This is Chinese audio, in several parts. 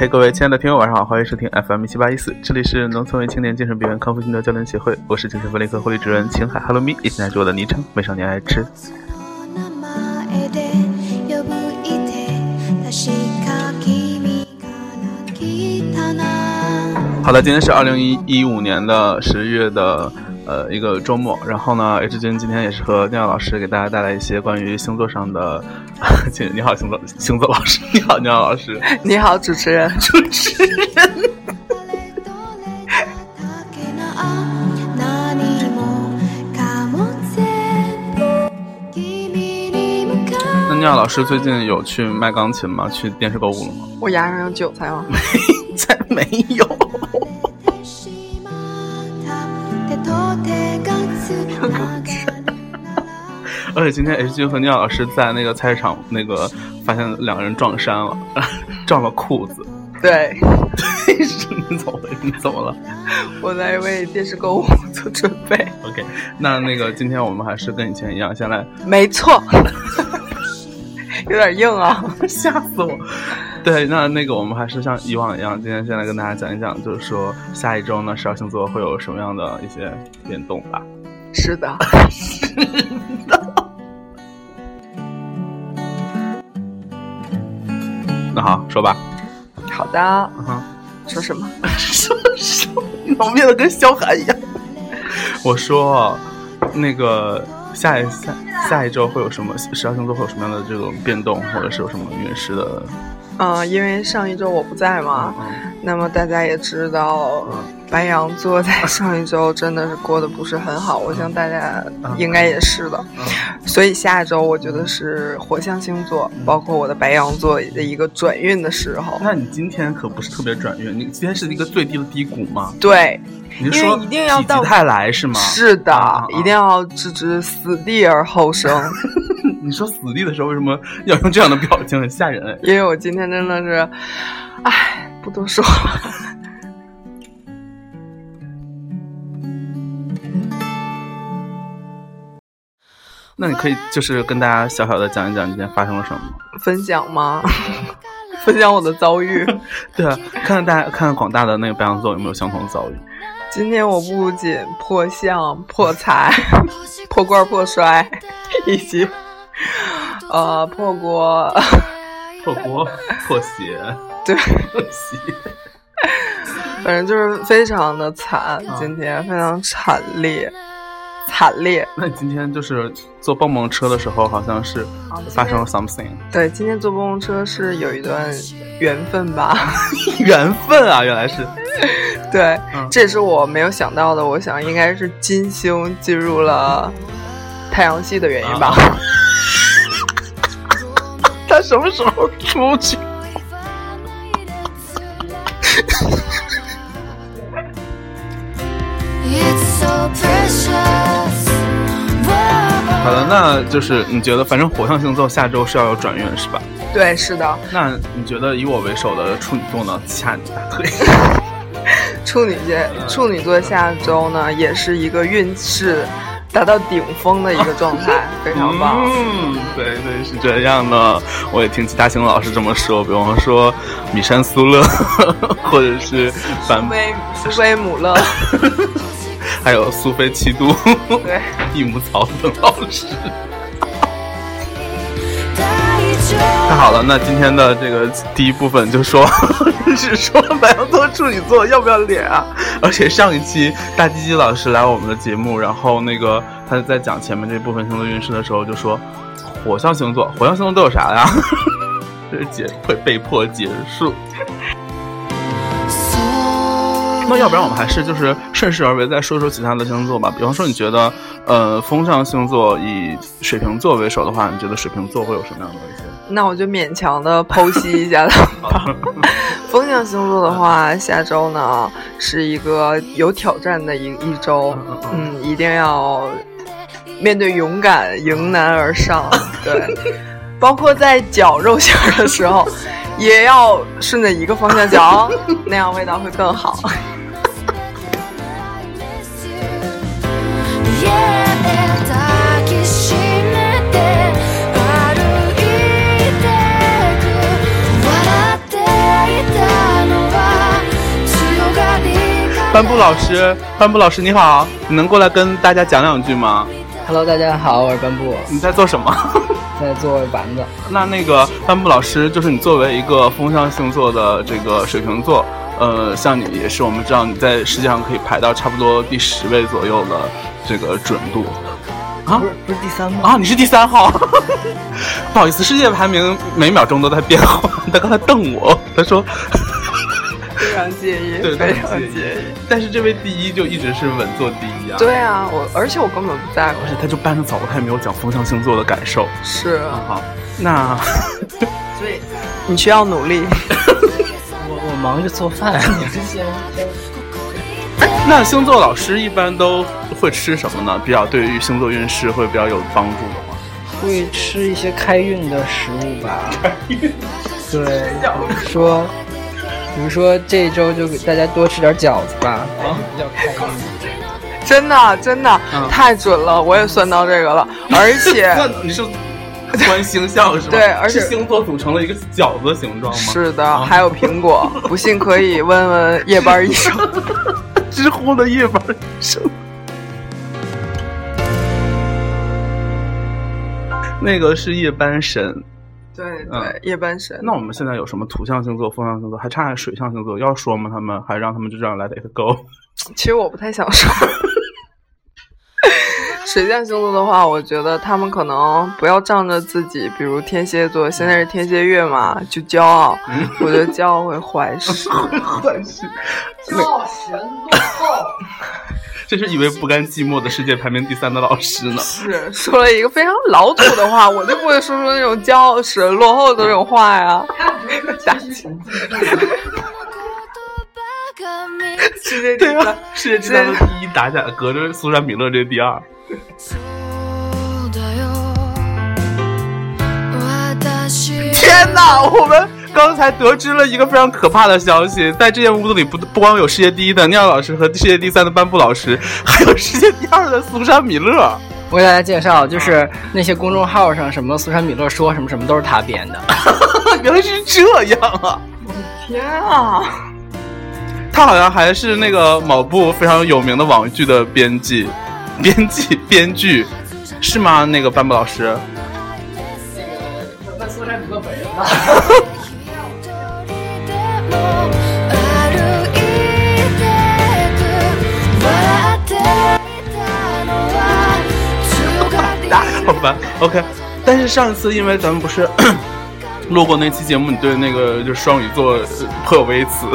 嘿，各位亲爱的听友，晚上好，欢迎收听 FM 七八一四，这里是农村为青年精神病院康复心得教练协会，我是精神分裂科护理主任秦海 Hello Me，以及来自我的昵称美少年爱吃。好的，今天是二零一一五年的十月的呃一个周末，然后呢，H 君今天也是和尿老师给大家带来一些关于星座上的，请 你好，星座星座老师，你好，尿老师，你好，主持人，主持人。那尿老师最近有去卖钢琴吗？去电视购物了吗？我牙上有韭菜吗？没 才没有。而且今天 H 君和尿老师在那个菜市场，那个发现两个人撞衫了，撞了裤子。对，对，你怎么你怎么了？我在为电视购物做准备。OK，那那个今天我们还是跟以前一样，先来。没错，有点硬啊，吓死我。对，那那个我们还是像以往一样，今天先来跟大家讲一讲，就是说下一周呢，十二星座会有什么样的一些变动吧？是的，是的。那好，说吧。好的。嗯哼。说什么？说什么？你怎么变得跟萧寒一样？我说，那个下一下下一周会有什么？十二星座会有什么样的这种变动，或者是有什么运势的？嗯，因为上一周我不在嘛，那么大家也知道，白羊座在上一周真的是过得不是很好，我想大家应该也是的，所以下一周我觉得是火象星座，包括我的白羊座的一个转运的时候。那你今天可不是特别转运，你今天是一个最低的低谷吗？对，你说一定要到太来是吗？是的，一定要置之死地而后生。你说死地的时候为什么要用这样的表情？很吓人。因为我今天真的是，唉，不多说了。那你可以就是跟大家小小的讲一讲今天发生了什么？分享吗？分享我的遭遇。对啊，看看大家，看看广大的那个白羊座有没有相同的遭遇。今天我不仅破相、破财、破罐破摔，以及。呃，破锅，破锅，破鞋，对，破鞋，反正就是非常的惨，今天非常惨烈，惨烈。那你今天就是坐蹦蹦车的时候，好像是发生了 something。对，今天坐蹦蹦车是有一段缘分吧？缘分啊，原来是。对，这也是我没有想到的。我想应该是金星进入了太阳系的原因吧。他什么时候出去？好的，那就是你觉得，反正火象星座下周是要有转运，是吧？对，是的。那你觉得以我为首的处女座呢？掐你大腿。处女座，处女座下周呢，也是一个运势。达到顶峰的一个状态，非常棒。嗯，对对，是这样的。我也听其他星老师这么说，比方说米山苏勒，或者是苏菲苏菲姆勒，还有苏菲七度，对，益母草等老师。太好了，那今天的这个第一部分就说，是说白羊座、处女座要不要脸啊？而且上一期大鸡鸡老师来我们的节目，然后那个他在讲前面这部分星座运势的时候，就说火象星座，火象星座都有啥呀？这结会被迫结束。那要不然我们还是就是顺势而为，再说说其他的星座吧。比方说，你觉得呃风象星座以水瓶座为首的话，你觉得水瓶座会有什么样的一些？那我就勉强的剖析一下他吧。风象星座的话，下周呢是一个有挑战的一一周，嗯，一定要面对勇敢，迎难而上。对，包括在绞肉馅的时候，也要顺着一个方向绞，那样味道会更好。班布老师，班布老师你好，你能过来跟大家讲两句吗？Hello，大家好，我是班布。你在做什么？在做丸子。那那个班布老师，就是你作为一个风象星座的这个水瓶座，呃，像你也是，我们知道你在世界上可以排到差不多第十位左右的这个准度。啊，不是不是第三吗？啊，你是第三号。不好意思，世界排名每秒钟都在变化。他刚才瞪我，他说。非常介意，对，非常介意。但是这位第一就一直是稳坐第一啊。对啊，我而且我根本不在乎。而且他就搬着走，他也没有讲风象星座的感受。是啊，好，那所以你需要努力。我我忙着做饭，你是先先。那星座老师一般都会吃什么呢？比较对于星座运势会比较有帮助的吗？会吃一些开运的食物吧。开运。对，说。比如说这一周就给大家多吃点饺子吧，比较开心。真的真的太准了，我也算到这个了。而且 你是观星象是吧？对，而且星座组成了一个饺子形状吗？是的，还有苹果。不信可以问问夜班医生，知乎的夜班医生。那个是夜班神。对对，夜班神。那我们现在有什么土象星座、风象星座，还差水象星座？要说吗？他们还让他们就这样来 it go？其实我不太想说。水象星座的话，我觉得他们可能不要仗着自己，比如天蝎座，现在是天蝎月嘛，就骄傲。我觉得骄傲会坏事。坏事。骄傲神多厚。这是一位不甘寂寞的世界排名第三的老师呢。是说了一个非常老土的话，我就不会说出那种骄傲、使人、落后的那种话呀。世界 对啊，世界第三的第一打起来，隔着苏珊·米勒这第二。天哪，我们。刚才得知了一个非常可怕的消息，在这间屋子里不不光有世界第一的尿老师和世界第三的班布老师，还有世界第二的苏珊米勒。我给大家介绍，就是那些公众号上什么苏珊米勒说什么什么都是他编的。原来是这样啊！我的天啊！他好像还是那个某部非常有名的网剧的编辑、编辑、编剧，是吗？那个班布老师。那个问苏珊米勒本人吧。好吧，OK。但是上一次因为咱们不是录过那期节目，你对那个就是双鱼座颇有微词，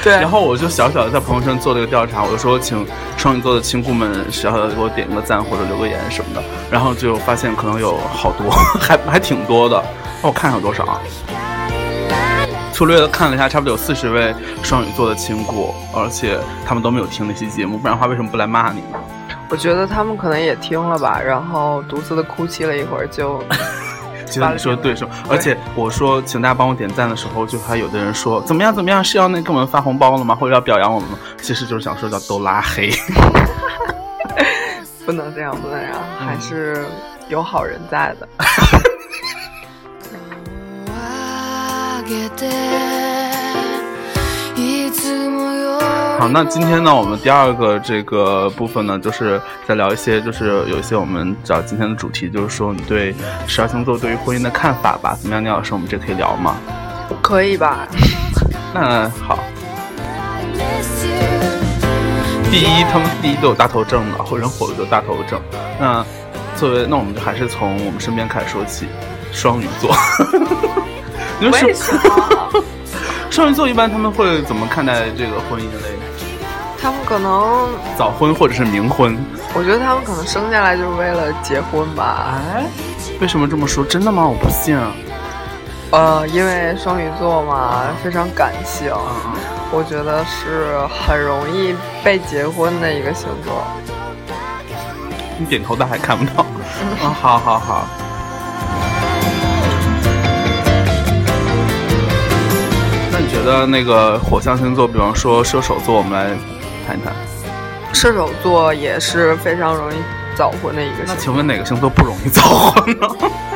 对。然后我就小小的在朋友圈做了一个调查，我就说请双鱼座的亲故们小小的给我点个赞或者留个言什么的，然后就发现可能有好多，还还挺多的。那我看有多少啊？粗略的看了一下，差不多有四十位双鱼座的亲故，而且他们都没有听那期节目，不然的话为什么不来骂你呢？我觉得他们可能也听了吧，然后独自的哭泣了一会儿，就。其实你说的对，是而且我说请大家帮我点赞的时候，就还有的人说怎么样怎么样，是要那给我们发红包了吗？或者要表扬我们吗？其实就是想说叫都拉黑。不能这样，不能这样，还是有好人在的。好，那今天呢，我们第二个这个部分呢，就是再聊一些，就是有一些我们找今天的主题，就是说你对十二星座对于婚姻的看法吧。怎么样，聂老师，我们这可以聊吗？可以吧？那好。第一，他们第一都有大头症的，或人火的就大头症。那作为，那我们就还是从我们身边开始说起，双鱼座。为什么？双鱼座一般他们会怎么看待这个婚姻类？他们可能早婚或者是冥婚。我觉得他们可能生下来就是为了结婚吧。哎，为什么这么说？真的吗？我不信。呃，因为双鱼座嘛，非常感性，我觉得是很容易被结婚的一个星座。你点头，但还看不到。啊，好好好。觉得那个火象星座，比方说射手座，我们来谈一谈。射手座也是非常容易早婚的一个星座。那请问哪个星座不容易早婚呢？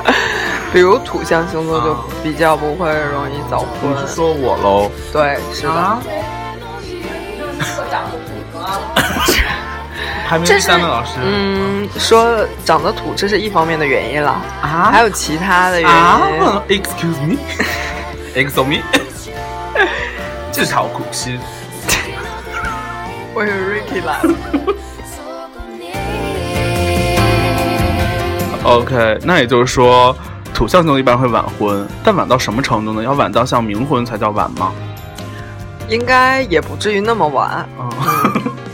比如土象星座就比较不会容易早婚。你是说我喽？对，是吗？排名第三的老师，嗯，说长得土，这是一方面的原因了啊，还有其他的原因。啊，Excuse me，Excuse me，自讨苦吃。我有 Ricky 来了。OK，那也就是说，土象星座一般会晚婚，但晚到什么程度呢？要晚到像冥婚才叫晚吗？应该也不至于那么晚，嗯、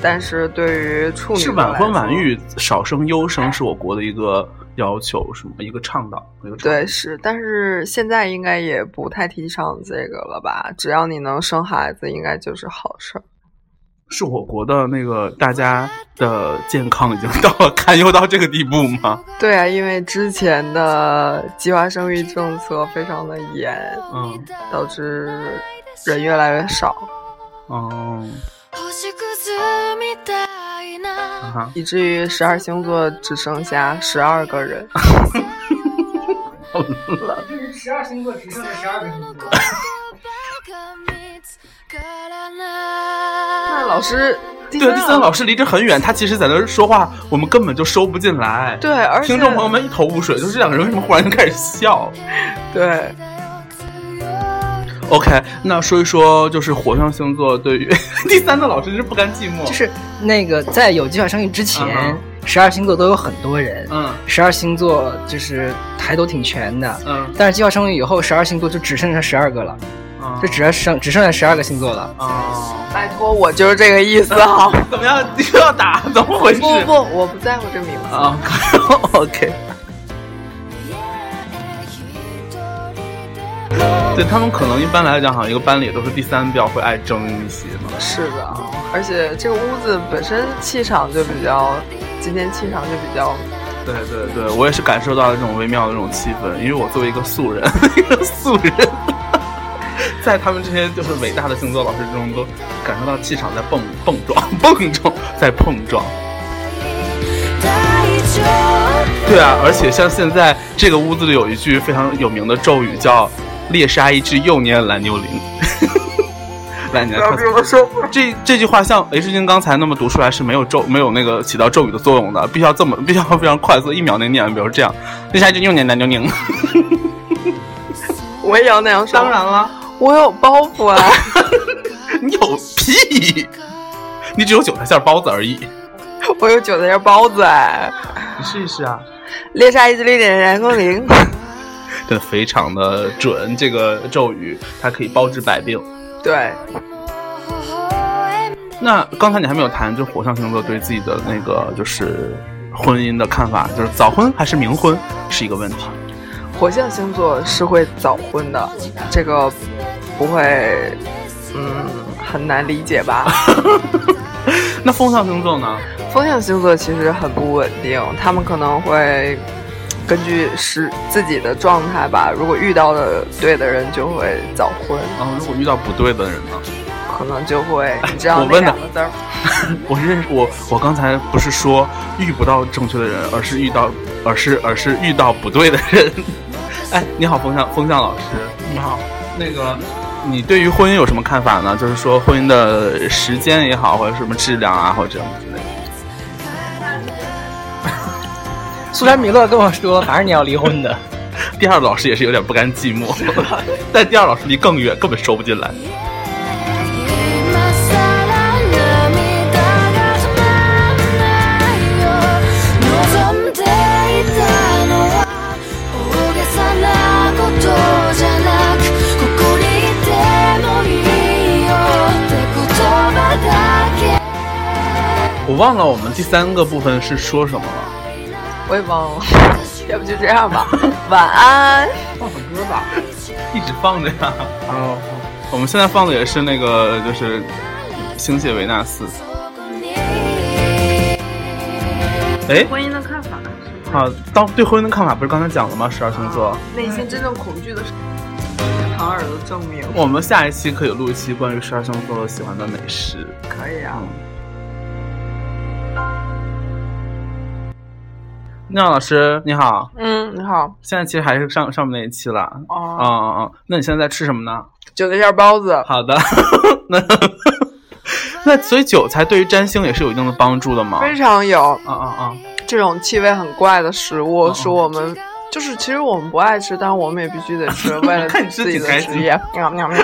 但是对于处女 是晚婚晚育，少生优生是我国的一个要求，什么？一个倡导，一个倡导对是，但是现在应该也不太提倡这个了吧？只要你能生孩子，应该就是好事儿。是我国的那个大家的健康已经到了堪忧到这个地步吗？对啊，因为之前的计划生育政策非常的严，嗯，导致人越来越少，哦，以至于十二星座只剩下十二个人。就是十二星座只剩下十二个星座。那 老师，对，第三老师离这很远，他其实在那说话，我们根本就收不进来。对，而且听众朋友们一头雾水，就是这两个人为什么忽然就开始笑对。？OK，那说一说就是火象星座对于 第三的老师是不甘寂寞，就是那个在有计划生育之前嗯，十二星座都有很多人，嗯十二星座就是还都挺全的。嗯但是计划生育以后，十二星座就只剩下十二个了，嗯就只剩只剩下十二个星座了。啊，拜托，我就是这个意思哈。怎么样？你 又要打？怎么回事？不不不，我不在乎这名字。啊，OK。对他们可能一般来讲，好像一个班里都是第三比较会爱争一些嘛。是的，而且这个屋子本身气场就比较，今天气场就比较，对对对，我也是感受到了这种微妙的这种气氛，因为我作为一个素人，一个素人，在他们这些就是伟大的星座老师之中，都感受到气场在蹦蹦撞、蹦撞，在碰撞。对啊，而且像现在这个屋子里有一句非常有名的咒语，叫“猎杀一只幼年蓝牛羚”。来，你来看。我说，这这句话像 H 君刚才那么读出来是没有咒没有那个起到咒语的作用的，必须要这么必须要非常快速，一秒内念完，比如这样，猎杀一只幼年蓝牛羚。我也要那样说。当然了，我有包袱啊，你有屁！你只有韭菜馅包子而已。我有韭菜馅包子哎。你试一试啊，猎杀一只绿点蓝公羚。真的非常的准，这个咒语它可以包治百病。对，那刚才你还没有谈，就火象星座对自己的那个就是婚姻的看法，就是早婚还是冥婚是一个问题。火象星座是会早婚的，这个不会，嗯，很难理解吧？那风象星座呢？风象星座其实很不稳定，他们可能会根据是自己的状态吧，如果遇到的对的人就会早婚，然后如果遇到不对的人呢？可能就会你知道那我问的两个字儿，我认识我我刚才不是说遇不到正确的人，而是遇到而是而是遇到不对的人。哎，你好，风向风向老师，你好，那个你对于婚姻有什么看法呢？就是说婚姻的时间也好，或者什么质量啊，或者苏珊米勒跟我说，反正你要离婚的。第二老师也是有点不甘寂寞，但第二老师离更远，根本收不进来。我忘了我们第三个部分是说什么了。我也忘了，要不就这样吧，晚安。放首歌吧，一直放着呀。哦，我们现在放的也是那个，就是《星界维纳斯》。哎，婚姻的看法，好，当对婚姻的看法不是刚才讲了吗？十二星座，内心真正恐惧的是长耳朵证明。我们下一期可以录一期关于十二星座喜欢的美食。可以啊。聂老师你好，嗯，你好。现在其实还是上上面那一期了。哦，嗯嗯嗯！那你现在在吃什么呢？韭菜馅包子。好的，那 那所以韭菜对于占星也是有一定的帮助的吗？非常有。啊啊啊！这种气味很怪的食物是我们，就是其实我们不爱吃，但是我们也必须得吃，为了自己的职业。喵喵喵。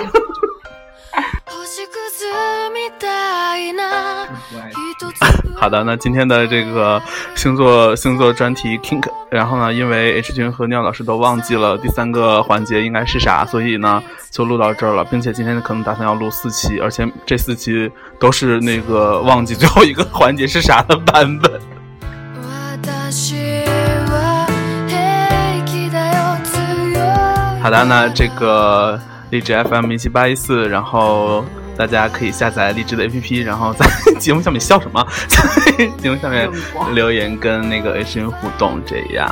好的，那今天的这个星座星座专题 Kink，然后呢，因为 H 君和尿老师都忘记了第三个环节应该是啥，所以呢就录到这儿了，并且今天可能打算要录四期，而且这四期都是那个忘记最后一个环节是啥的版本。好的，那这个荔枝 FM 一七八一四，然后。大家可以下载荔枝的 APP，然后在 节目下面笑什么？在节目下面留言跟那个 H N 互动，这样。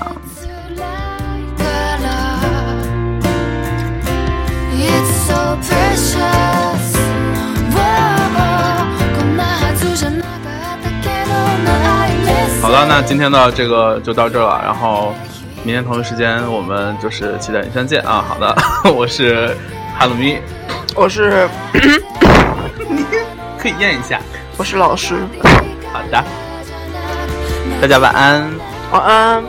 好了，那今天的这个就到这了，然后明天同一时间我们就是期待你相见啊！好的，我是哈鲁咪，我是。可以验一下，我是老师。好的，大家晚安，晚安。